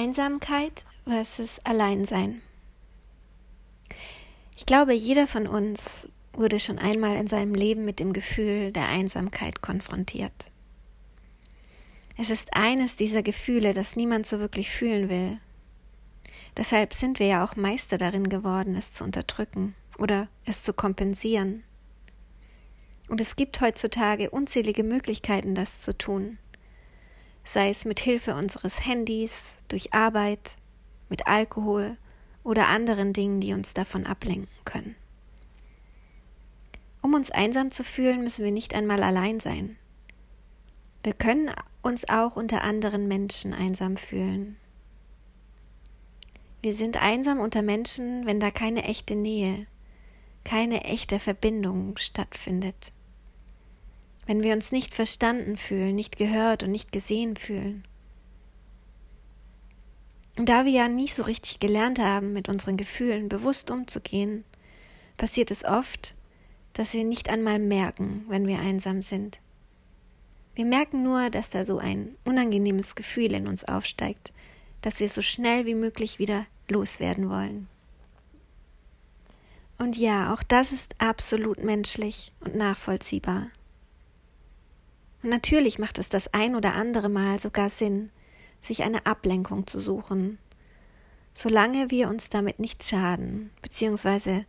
Einsamkeit versus Alleinsein. Ich glaube, jeder von uns wurde schon einmal in seinem Leben mit dem Gefühl der Einsamkeit konfrontiert. Es ist eines dieser Gefühle, das niemand so wirklich fühlen will. Deshalb sind wir ja auch Meister darin geworden, es zu unterdrücken oder es zu kompensieren. Und es gibt heutzutage unzählige Möglichkeiten, das zu tun sei es mit Hilfe unseres Handys, durch Arbeit, mit Alkohol oder anderen Dingen, die uns davon ablenken können. Um uns einsam zu fühlen, müssen wir nicht einmal allein sein. Wir können uns auch unter anderen Menschen einsam fühlen. Wir sind einsam unter Menschen, wenn da keine echte Nähe, keine echte Verbindung stattfindet wenn wir uns nicht verstanden fühlen, nicht gehört und nicht gesehen fühlen. Und da wir ja nie so richtig gelernt haben, mit unseren Gefühlen bewusst umzugehen, passiert es oft, dass wir nicht einmal merken, wenn wir einsam sind. Wir merken nur, dass da so ein unangenehmes Gefühl in uns aufsteigt, das wir so schnell wie möglich wieder loswerden wollen. Und ja, auch das ist absolut menschlich und nachvollziehbar. Und natürlich macht es das ein oder andere Mal sogar Sinn, sich eine Ablenkung zu suchen, solange wir uns damit nicht schaden, beziehungsweise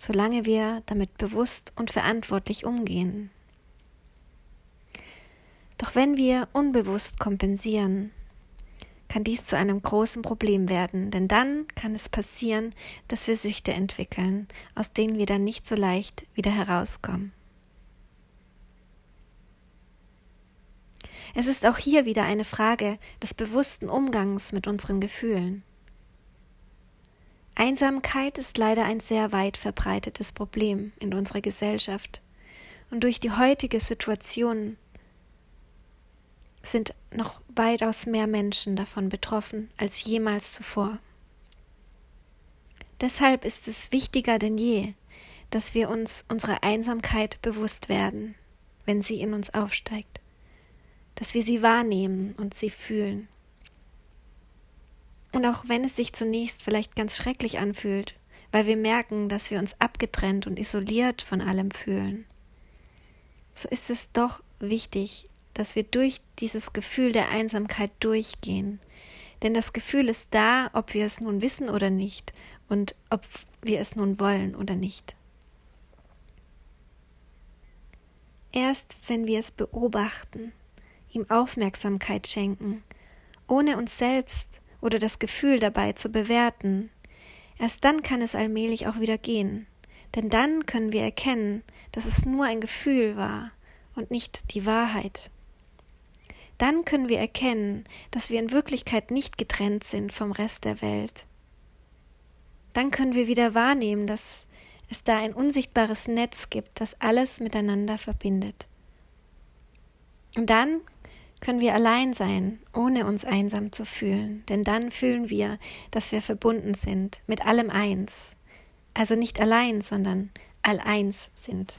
solange wir damit bewusst und verantwortlich umgehen. Doch wenn wir unbewusst kompensieren, kann dies zu einem großen Problem werden, denn dann kann es passieren, dass wir Süchte entwickeln, aus denen wir dann nicht so leicht wieder herauskommen. Es ist auch hier wieder eine Frage des bewussten Umgangs mit unseren Gefühlen. Einsamkeit ist leider ein sehr weit verbreitetes Problem in unserer Gesellschaft, und durch die heutige Situation sind noch weitaus mehr Menschen davon betroffen als jemals zuvor. Deshalb ist es wichtiger denn je, dass wir uns unserer Einsamkeit bewusst werden, wenn sie in uns aufsteigt dass wir sie wahrnehmen und sie fühlen. Und auch wenn es sich zunächst vielleicht ganz schrecklich anfühlt, weil wir merken, dass wir uns abgetrennt und isoliert von allem fühlen, so ist es doch wichtig, dass wir durch dieses Gefühl der Einsamkeit durchgehen. Denn das Gefühl ist da, ob wir es nun wissen oder nicht und ob wir es nun wollen oder nicht. Erst wenn wir es beobachten, ihm Aufmerksamkeit schenken, ohne uns selbst oder das Gefühl dabei zu bewerten. Erst dann kann es allmählich auch wieder gehen, denn dann können wir erkennen, dass es nur ein Gefühl war und nicht die Wahrheit. Dann können wir erkennen, dass wir in Wirklichkeit nicht getrennt sind vom Rest der Welt. Dann können wir wieder wahrnehmen, dass es da ein unsichtbares Netz gibt, das alles miteinander verbindet. Und dann können wir allein sein, ohne uns einsam zu fühlen, denn dann fühlen wir, dass wir verbunden sind, mit allem eins, also nicht allein, sondern all eins sind.